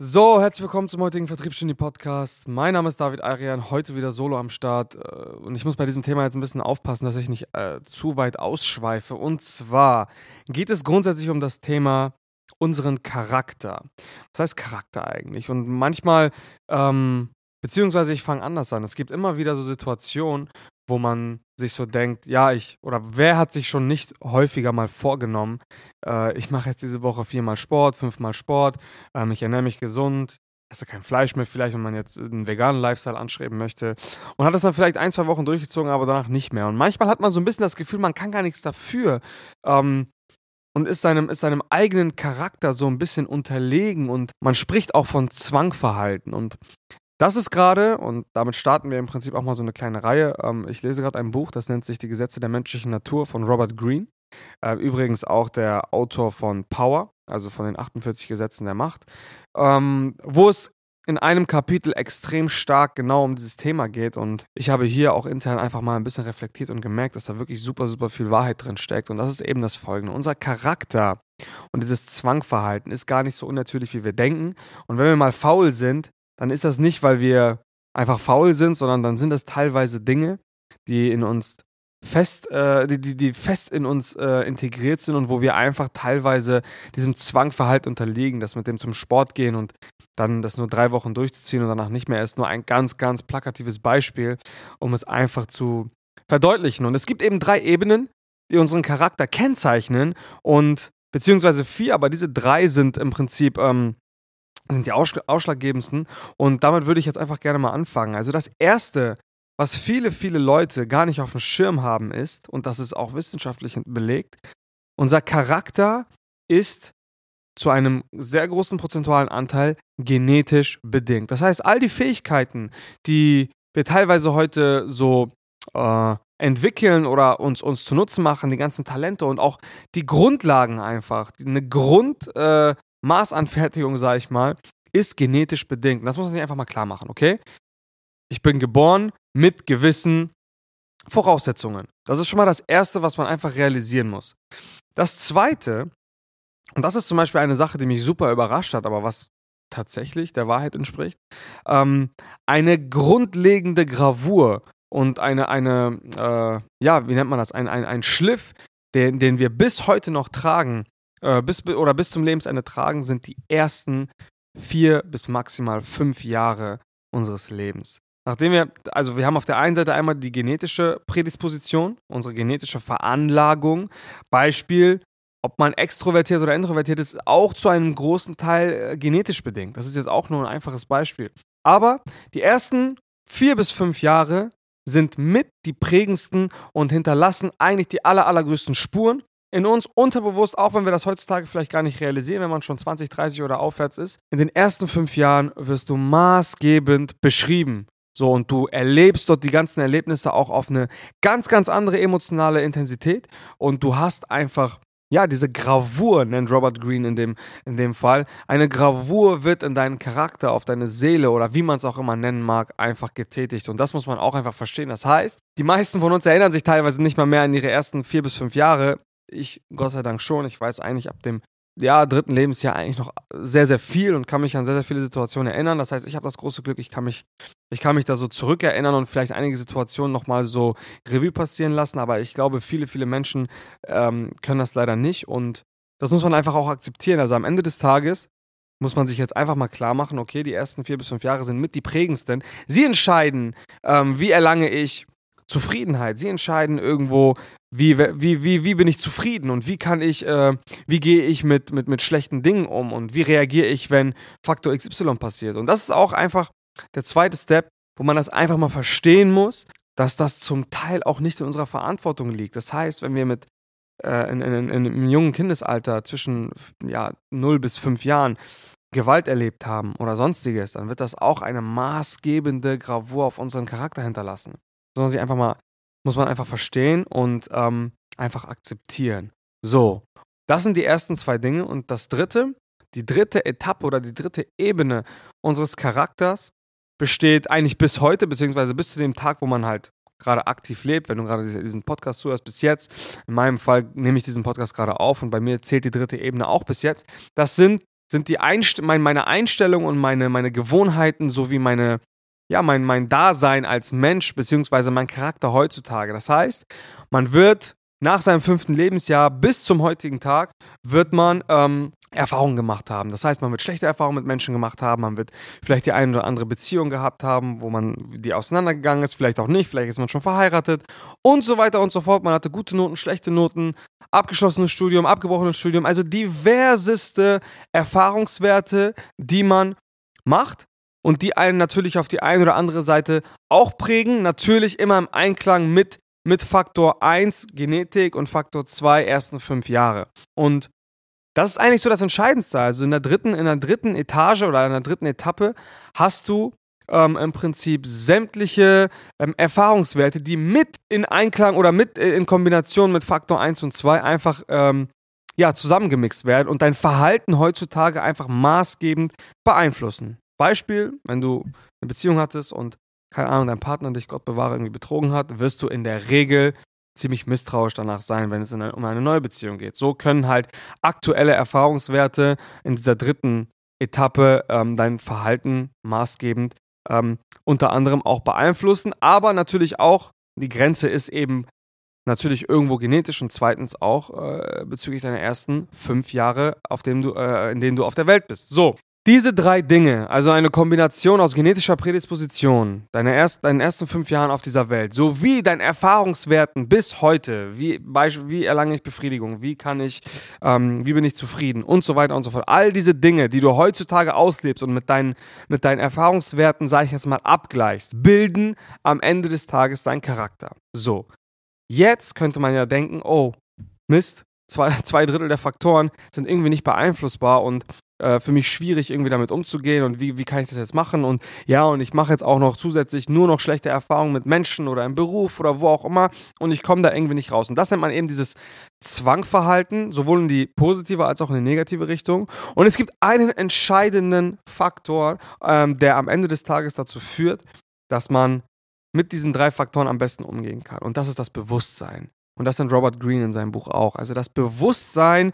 So, herzlich willkommen zum heutigen Vertriebsgenie Podcast. Mein Name ist David Arian, heute wieder solo am Start. Äh, und ich muss bei diesem Thema jetzt ein bisschen aufpassen, dass ich nicht äh, zu weit ausschweife. Und zwar geht es grundsätzlich um das Thema unseren Charakter. Was heißt Charakter eigentlich? Und manchmal, ähm, beziehungsweise ich fange anders an. Es gibt immer wieder so Situationen, wo man sich so denkt, ja, ich, oder wer hat sich schon nicht häufiger mal vorgenommen, äh, ich mache jetzt diese Woche viermal Sport, fünfmal Sport, ähm, ich ernähre mich gesund, esse kein Fleisch mehr, vielleicht, wenn man jetzt einen veganen Lifestyle anstreben möchte. Und hat das dann vielleicht ein, zwei Wochen durchgezogen, aber danach nicht mehr. Und manchmal hat man so ein bisschen das Gefühl, man kann gar nichts dafür. Ähm, und ist seinem, ist seinem eigenen Charakter so ein bisschen unterlegen und man spricht auch von Zwangverhalten. Und das ist gerade, und damit starten wir im Prinzip auch mal so eine kleine Reihe. Ähm, ich lese gerade ein Buch, das nennt sich Die Gesetze der menschlichen Natur von Robert Greene. Äh, übrigens auch der Autor von Power, also von den 48 Gesetzen der Macht, ähm, wo es in einem Kapitel extrem stark genau um dieses Thema geht. Und ich habe hier auch intern einfach mal ein bisschen reflektiert und gemerkt, dass da wirklich super, super viel Wahrheit drin steckt. Und das ist eben das Folgende. Unser Charakter und dieses Zwangverhalten ist gar nicht so unnatürlich, wie wir denken. Und wenn wir mal faul sind, dann ist das nicht, weil wir einfach faul sind, sondern dann sind das teilweise Dinge, die in uns fest, äh, die, die, die fest in uns äh, integriert sind und wo wir einfach teilweise diesem Zwangverhalten unterliegen, das mit dem zum Sport gehen und dann das nur drei Wochen durchzuziehen und danach nicht mehr ist nur ein ganz, ganz plakatives Beispiel, um es einfach zu verdeutlichen. Und es gibt eben drei Ebenen, die unseren Charakter kennzeichnen und beziehungsweise vier, aber diese drei sind im Prinzip ähm, sind die ausschlaggebendsten. Und damit würde ich jetzt einfach gerne mal anfangen. Also das Erste, was viele, viele Leute gar nicht auf dem Schirm haben, ist, und das ist auch wissenschaftlich belegt, unser Charakter ist zu einem sehr großen prozentualen Anteil genetisch bedingt. Das heißt, all die Fähigkeiten, die wir teilweise heute so äh, entwickeln oder uns, uns zu Nutzen machen, die ganzen Talente und auch die Grundlagen einfach, eine Grund, äh, Maßanfertigung, sage ich mal, ist genetisch bedingt. Das muss man sich einfach mal klar machen, okay? Ich bin geboren mit gewissen Voraussetzungen. Das ist schon mal das Erste, was man einfach realisieren muss. Das Zweite, und das ist zum Beispiel eine Sache, die mich super überrascht hat, aber was tatsächlich der Wahrheit entspricht, ähm, eine grundlegende Gravur und eine, eine äh, ja, wie nennt man das, ein, ein, ein Schliff, den, den wir bis heute noch tragen, äh, bis, oder bis zum Lebensende tragen, sind die ersten vier bis maximal fünf Jahre unseres Lebens. Nachdem wir, also wir haben auf der einen Seite einmal die genetische Prädisposition, unsere genetische Veranlagung. Beispiel, ob man extrovertiert oder introvertiert ist, auch zu einem großen Teil äh, genetisch bedingt. Das ist jetzt auch nur ein einfaches Beispiel. Aber die ersten vier bis fünf Jahre sind mit die prägendsten und hinterlassen eigentlich die aller, allergrößten Spuren in uns unterbewusst, auch wenn wir das heutzutage vielleicht gar nicht realisieren, wenn man schon 20, 30 oder aufwärts ist. In den ersten fünf Jahren wirst du maßgebend beschrieben. So, und du erlebst dort die ganzen Erlebnisse auch auf eine ganz, ganz andere emotionale Intensität. Und du hast einfach, ja, diese Gravur, nennt Robert Greene in dem, in dem Fall. Eine Gravur wird in deinen Charakter, auf deine Seele oder wie man es auch immer nennen mag, einfach getätigt. Und das muss man auch einfach verstehen. Das heißt, die meisten von uns erinnern sich teilweise nicht mal mehr an ihre ersten vier bis fünf Jahre. Ich Gott sei Dank schon. Ich weiß eigentlich ab dem ja, dritten Lebensjahr eigentlich noch sehr, sehr viel und kann mich an sehr, sehr viele Situationen erinnern. Das heißt, ich habe das große Glück, ich kann mich, ich kann mich da so zurückerinnern und vielleicht einige Situationen nochmal so Revue passieren lassen. Aber ich glaube, viele, viele Menschen ähm, können das leider nicht und das muss man einfach auch akzeptieren. Also am Ende des Tages muss man sich jetzt einfach mal klar machen, okay, die ersten vier bis fünf Jahre sind mit die prägendsten. Sie entscheiden, ähm, wie erlange ich Zufriedenheit. Sie entscheiden irgendwo, wie, wie, wie, wie bin ich zufrieden und wie kann ich, äh, wie gehe ich mit, mit, mit schlechten Dingen um und wie reagiere ich, wenn Faktor XY passiert. Und das ist auch einfach der zweite Step, wo man das einfach mal verstehen muss, dass das zum Teil auch nicht in unserer Verantwortung liegt. Das heißt, wenn wir mit äh, in, in, in, einem jungen Kindesalter zwischen ja, 0 bis 5 Jahren Gewalt erlebt haben oder sonstiges, dann wird das auch eine maßgebende Gravur auf unseren Charakter hinterlassen sondern sich einfach mal, muss man einfach verstehen und ähm, einfach akzeptieren. So, das sind die ersten zwei Dinge. Und das dritte, die dritte Etappe oder die dritte Ebene unseres Charakters besteht eigentlich bis heute, beziehungsweise bis zu dem Tag, wo man halt gerade aktiv lebt, wenn du gerade diesen Podcast zuhörst bis jetzt. In meinem Fall nehme ich diesen Podcast gerade auf und bei mir zählt die dritte Ebene auch bis jetzt. Das sind sind die Einst mein, meine Einstellung und meine, meine Gewohnheiten sowie meine, ja, mein, mein Dasein als Mensch, beziehungsweise mein Charakter heutzutage. Das heißt, man wird nach seinem fünften Lebensjahr bis zum heutigen Tag wird man ähm, Erfahrungen gemacht haben. Das heißt, man wird schlechte Erfahrungen mit Menschen gemacht haben, man wird vielleicht die eine oder andere Beziehung gehabt haben, wo man die auseinandergegangen ist, vielleicht auch nicht, vielleicht ist man schon verheiratet und so weiter und so fort. Man hatte gute Noten, schlechte Noten, abgeschlossenes Studium, abgebrochenes Studium, also diverseste Erfahrungswerte, die man macht und die einen natürlich auf die eine oder andere Seite auch prägen, natürlich immer im Einklang mit mit Faktor 1 Genetik und Faktor 2 ersten fünf Jahre. Und das ist eigentlich so das Entscheidendste. Also in der dritten, in der dritten Etage oder in der dritten Etappe hast du ähm, im Prinzip sämtliche ähm, Erfahrungswerte, die mit in Einklang oder mit äh, in Kombination mit Faktor 1 und 2 einfach ähm, ja, zusammengemixt werden und dein Verhalten heutzutage einfach maßgebend beeinflussen. Beispiel, wenn du eine Beziehung hattest und keine Ahnung, dein Partner dich, Gott bewahre, irgendwie betrogen hat, wirst du in der Regel ziemlich misstrauisch danach sein, wenn es eine, um eine neue Beziehung geht. So können halt aktuelle Erfahrungswerte in dieser dritten Etappe ähm, dein Verhalten maßgebend ähm, unter anderem auch beeinflussen, aber natürlich auch, die Grenze ist eben natürlich irgendwo genetisch und zweitens auch äh, bezüglich deiner ersten fünf Jahre, auf dem du, äh, in denen du auf der Welt bist. So, diese drei Dinge, also eine Kombination aus genetischer Prädisposition, deine erst, deinen ersten fünf Jahren auf dieser Welt, sowie deinen Erfahrungswerten bis heute, wie, wie erlange ich Befriedigung, wie kann ich, ähm, wie bin ich zufrieden und so weiter und so fort. All diese Dinge, die du heutzutage auslebst und mit deinen, mit deinen Erfahrungswerten, sage ich jetzt mal, abgleichst, bilden am Ende des Tages deinen Charakter. So, jetzt könnte man ja denken, oh, Mist, zwei, zwei Drittel der Faktoren sind irgendwie nicht beeinflussbar und äh, für mich schwierig, irgendwie damit umzugehen und wie, wie kann ich das jetzt machen? Und ja, und ich mache jetzt auch noch zusätzlich nur noch schlechte Erfahrungen mit Menschen oder im Beruf oder wo auch immer und ich komme da irgendwie nicht raus. Und das nennt man eben dieses Zwangverhalten, sowohl in die positive als auch in die negative Richtung. Und es gibt einen entscheidenden Faktor, ähm, der am Ende des Tages dazu führt, dass man mit diesen drei Faktoren am besten umgehen kann. Und das ist das Bewusstsein. Und das nennt Robert Greene in seinem Buch auch. Also das Bewusstsein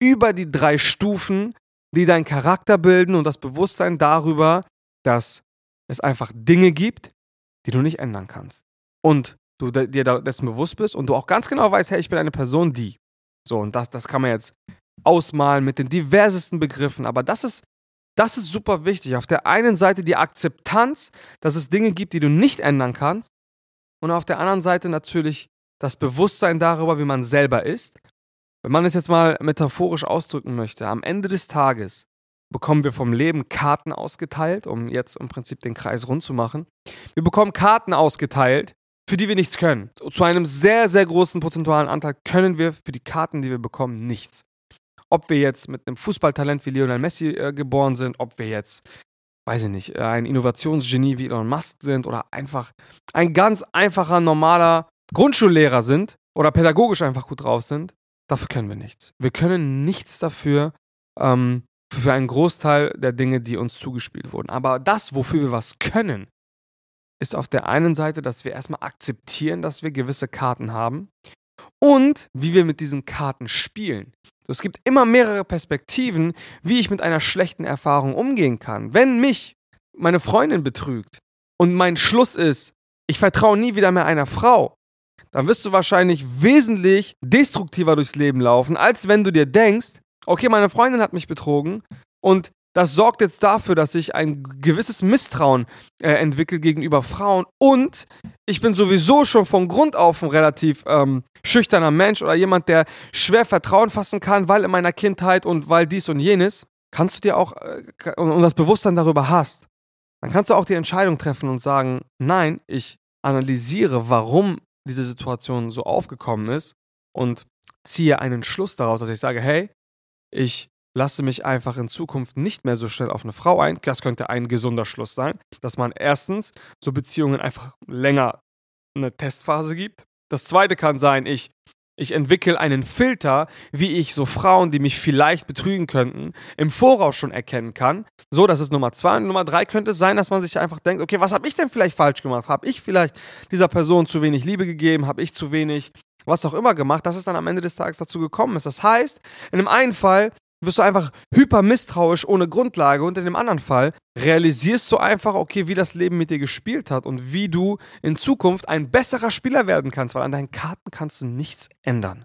über die drei Stufen, die deinen Charakter bilden und das Bewusstsein darüber, dass es einfach Dinge gibt, die du nicht ändern kannst. Und du dir dessen bewusst bist und du auch ganz genau weißt, hey, ich bin eine Person, die. So, und das, das kann man jetzt ausmalen mit den diversesten Begriffen, aber das ist, das ist super wichtig. Auf der einen Seite die Akzeptanz, dass es Dinge gibt, die du nicht ändern kannst, und auf der anderen Seite natürlich das Bewusstsein darüber, wie man selber ist wenn man es jetzt mal metaphorisch ausdrücken möchte, am Ende des Tages bekommen wir vom Leben Karten ausgeteilt, um jetzt im Prinzip den Kreis rund zu machen. Wir bekommen Karten ausgeteilt, für die wir nichts können. Zu einem sehr, sehr großen prozentualen Anteil können wir für die Karten, die wir bekommen, nichts. Ob wir jetzt mit einem Fußballtalent wie Lionel Messi äh, geboren sind, ob wir jetzt, weiß ich nicht, ein Innovationsgenie wie Elon Musk sind oder einfach ein ganz einfacher, normaler Grundschullehrer sind oder pädagogisch einfach gut drauf sind, Dafür können wir nichts. Wir können nichts dafür, ähm, für einen Großteil der Dinge, die uns zugespielt wurden. Aber das, wofür wir was können, ist auf der einen Seite, dass wir erstmal akzeptieren, dass wir gewisse Karten haben und wie wir mit diesen Karten spielen. Es gibt immer mehrere Perspektiven, wie ich mit einer schlechten Erfahrung umgehen kann. Wenn mich meine Freundin betrügt und mein Schluss ist, ich vertraue nie wieder mehr einer Frau, dann wirst du wahrscheinlich wesentlich destruktiver durchs Leben laufen, als wenn du dir denkst, okay, meine Freundin hat mich betrogen und das sorgt jetzt dafür, dass ich ein gewisses Misstrauen äh, entwickle gegenüber Frauen und ich bin sowieso schon von Grund auf ein relativ ähm, schüchterner Mensch oder jemand, der schwer Vertrauen fassen kann, weil in meiner Kindheit und weil dies und jenes, kannst du dir auch äh, und das Bewusstsein darüber hast, dann kannst du auch die Entscheidung treffen und sagen, nein, ich analysiere, warum diese Situation so aufgekommen ist und ziehe einen Schluss daraus, dass ich sage, hey, ich lasse mich einfach in Zukunft nicht mehr so schnell auf eine Frau ein. Das könnte ein gesunder Schluss sein, dass man erstens so Beziehungen einfach länger eine Testphase gibt. Das zweite kann sein, ich ich entwickle einen Filter, wie ich so Frauen, die mich vielleicht betrügen könnten, im Voraus schon erkennen kann. So, das ist Nummer zwei. Und Nummer drei könnte es sein, dass man sich einfach denkt, okay, was habe ich denn vielleicht falsch gemacht? Habe ich vielleicht dieser Person zu wenig Liebe gegeben? Habe ich zu wenig was auch immer gemacht, dass es dann am Ende des Tages dazu gekommen ist. Das heißt, in dem einen Fall wirst du einfach hyper misstrauisch ohne Grundlage und in dem anderen Fall realisierst du einfach, okay, wie das Leben mit dir gespielt hat und wie du in Zukunft ein besserer Spieler werden kannst, weil an deinen Karten kannst du nichts ändern.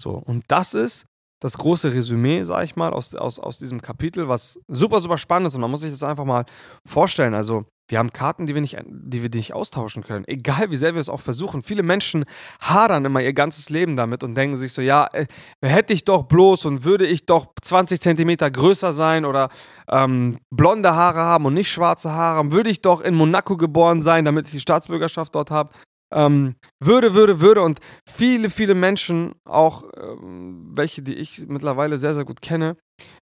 So, und das ist das große Resümee, sag ich mal, aus, aus, aus diesem Kapitel, was super, super spannend ist und man muss sich das einfach mal vorstellen. Also, wir haben Karten, die wir nicht, die wir nicht austauschen können. Egal wie sehr wir es auch versuchen. Viele Menschen hadern immer ihr ganzes Leben damit und denken sich so, ja, äh, hätte ich doch bloß und würde ich doch 20 Zentimeter größer sein oder ähm, blonde Haare haben und nicht schwarze Haare würde ich doch in Monaco geboren sein, damit ich die Staatsbürgerschaft dort habe. Ähm, würde, würde, würde. Und viele, viele Menschen, auch ähm, welche, die ich mittlerweile sehr, sehr gut kenne,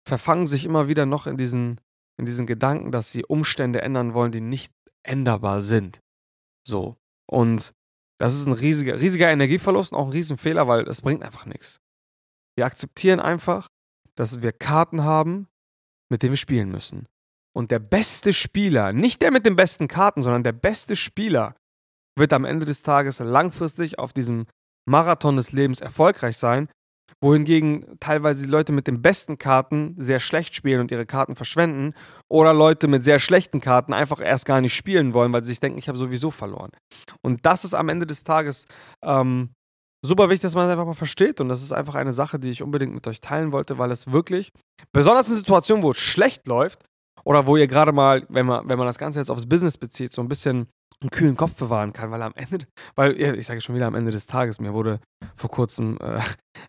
verfangen sich immer wieder noch in diesen in diesen Gedanken, dass sie Umstände ändern wollen, die nicht änderbar sind. So. Und das ist ein riesiger, riesiger Energieverlust und auch ein Riesenfehler, weil es bringt einfach nichts. Wir akzeptieren einfach, dass wir Karten haben, mit denen wir spielen müssen. Und der beste Spieler, nicht der mit den besten Karten, sondern der beste Spieler wird am Ende des Tages langfristig auf diesem Marathon des Lebens erfolgreich sein, wohingegen teilweise die Leute mit den besten Karten sehr schlecht spielen und ihre Karten verschwenden oder Leute mit sehr schlechten Karten einfach erst gar nicht spielen wollen, weil sie sich denken, ich habe sowieso verloren. Und das ist am Ende des Tages ähm, super wichtig, dass man das einfach mal versteht und das ist einfach eine Sache, die ich unbedingt mit euch teilen wollte, weil es wirklich, besonders in Situationen, wo es schlecht läuft oder wo ihr gerade mal, wenn man, wenn man das Ganze jetzt aufs Business bezieht, so ein bisschen einen kühlen Kopf bewahren kann, weil am Ende, weil ich sage schon wieder am Ende des Tages, mir wurde vor kurzem äh,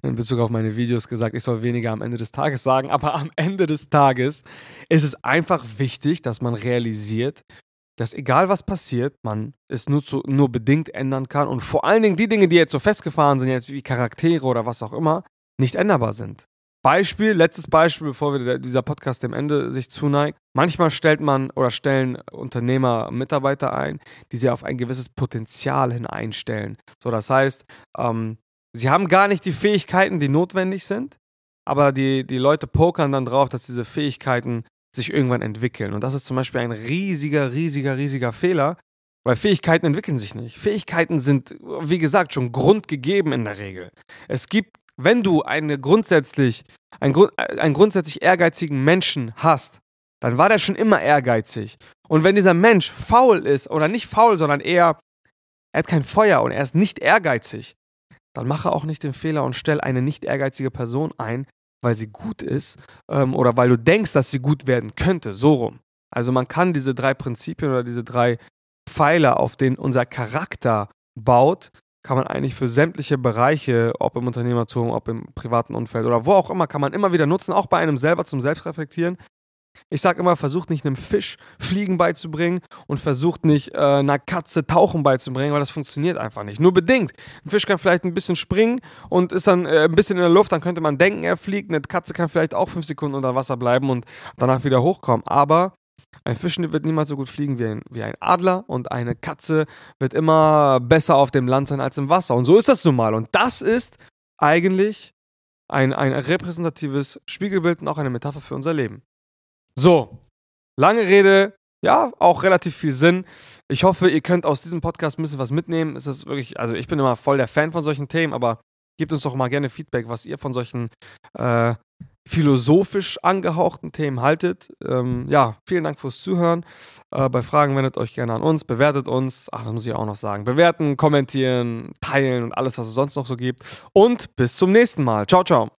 in Bezug auf meine Videos gesagt, ich soll weniger am Ende des Tages sagen, aber am Ende des Tages ist es einfach wichtig, dass man realisiert, dass egal was passiert, man es nur, zu, nur bedingt ändern kann. Und vor allen Dingen die Dinge, die jetzt so festgefahren sind, jetzt wie Charaktere oder was auch immer, nicht änderbar sind. Beispiel, letztes Beispiel, bevor wir dieser Podcast dem Ende sich zuneigt. Manchmal stellt man oder stellen Unternehmer Mitarbeiter ein, die sie auf ein gewisses Potenzial hin einstellen. So, das heißt, ähm, sie haben gar nicht die Fähigkeiten, die notwendig sind, aber die, die Leute pokern dann drauf, dass diese Fähigkeiten sich irgendwann entwickeln. Und das ist zum Beispiel ein riesiger, riesiger, riesiger Fehler, weil Fähigkeiten entwickeln sich nicht. Fähigkeiten sind, wie gesagt, schon grundgegeben in der Regel. Es gibt wenn du eine grundsätzlich, einen, einen grundsätzlich ehrgeizigen Menschen hast, dann war der schon immer ehrgeizig. Und wenn dieser Mensch faul ist, oder nicht faul, sondern eher, er hat kein Feuer und er ist nicht ehrgeizig, dann mache auch nicht den Fehler und stell eine nicht ehrgeizige Person ein, weil sie gut ist ähm, oder weil du denkst, dass sie gut werden könnte, so rum. Also man kann diese drei Prinzipien oder diese drei Pfeiler, auf denen unser Charakter baut, kann man eigentlich für sämtliche Bereiche, ob im Unternehmertum, ob im privaten Umfeld oder wo auch immer, kann man immer wieder nutzen, auch bei einem selber zum Selbstreflektieren. Ich sage immer, versucht nicht einem Fisch Fliegen beizubringen und versucht nicht äh, einer Katze Tauchen beizubringen, weil das funktioniert einfach nicht. Nur bedingt. Ein Fisch kann vielleicht ein bisschen springen und ist dann äh, ein bisschen in der Luft, dann könnte man denken, er fliegt. Eine Katze kann vielleicht auch fünf Sekunden unter Wasser bleiben und danach wieder hochkommen. Aber ein Fisch wird niemals so gut fliegen wie ein, wie ein Adler und eine Katze wird immer besser auf dem Land sein als im Wasser. Und so ist das nun mal. Und das ist eigentlich ein, ein repräsentatives Spiegelbild und auch eine Metapher für unser Leben. So, lange Rede, ja, auch relativ viel Sinn. Ich hoffe, ihr könnt aus diesem Podcast ein bisschen was mitnehmen. Es ist wirklich, also ich bin immer voll der Fan von solchen Themen, aber gebt uns doch mal gerne Feedback, was ihr von solchen äh, philosophisch angehauchten Themen haltet. Ähm, ja, vielen Dank fürs Zuhören. Äh, bei Fragen wendet euch gerne an uns, bewertet uns. Ach, das muss ich auch noch sagen. Bewerten, kommentieren, teilen und alles, was es sonst noch so gibt. Und bis zum nächsten Mal. Ciao, ciao.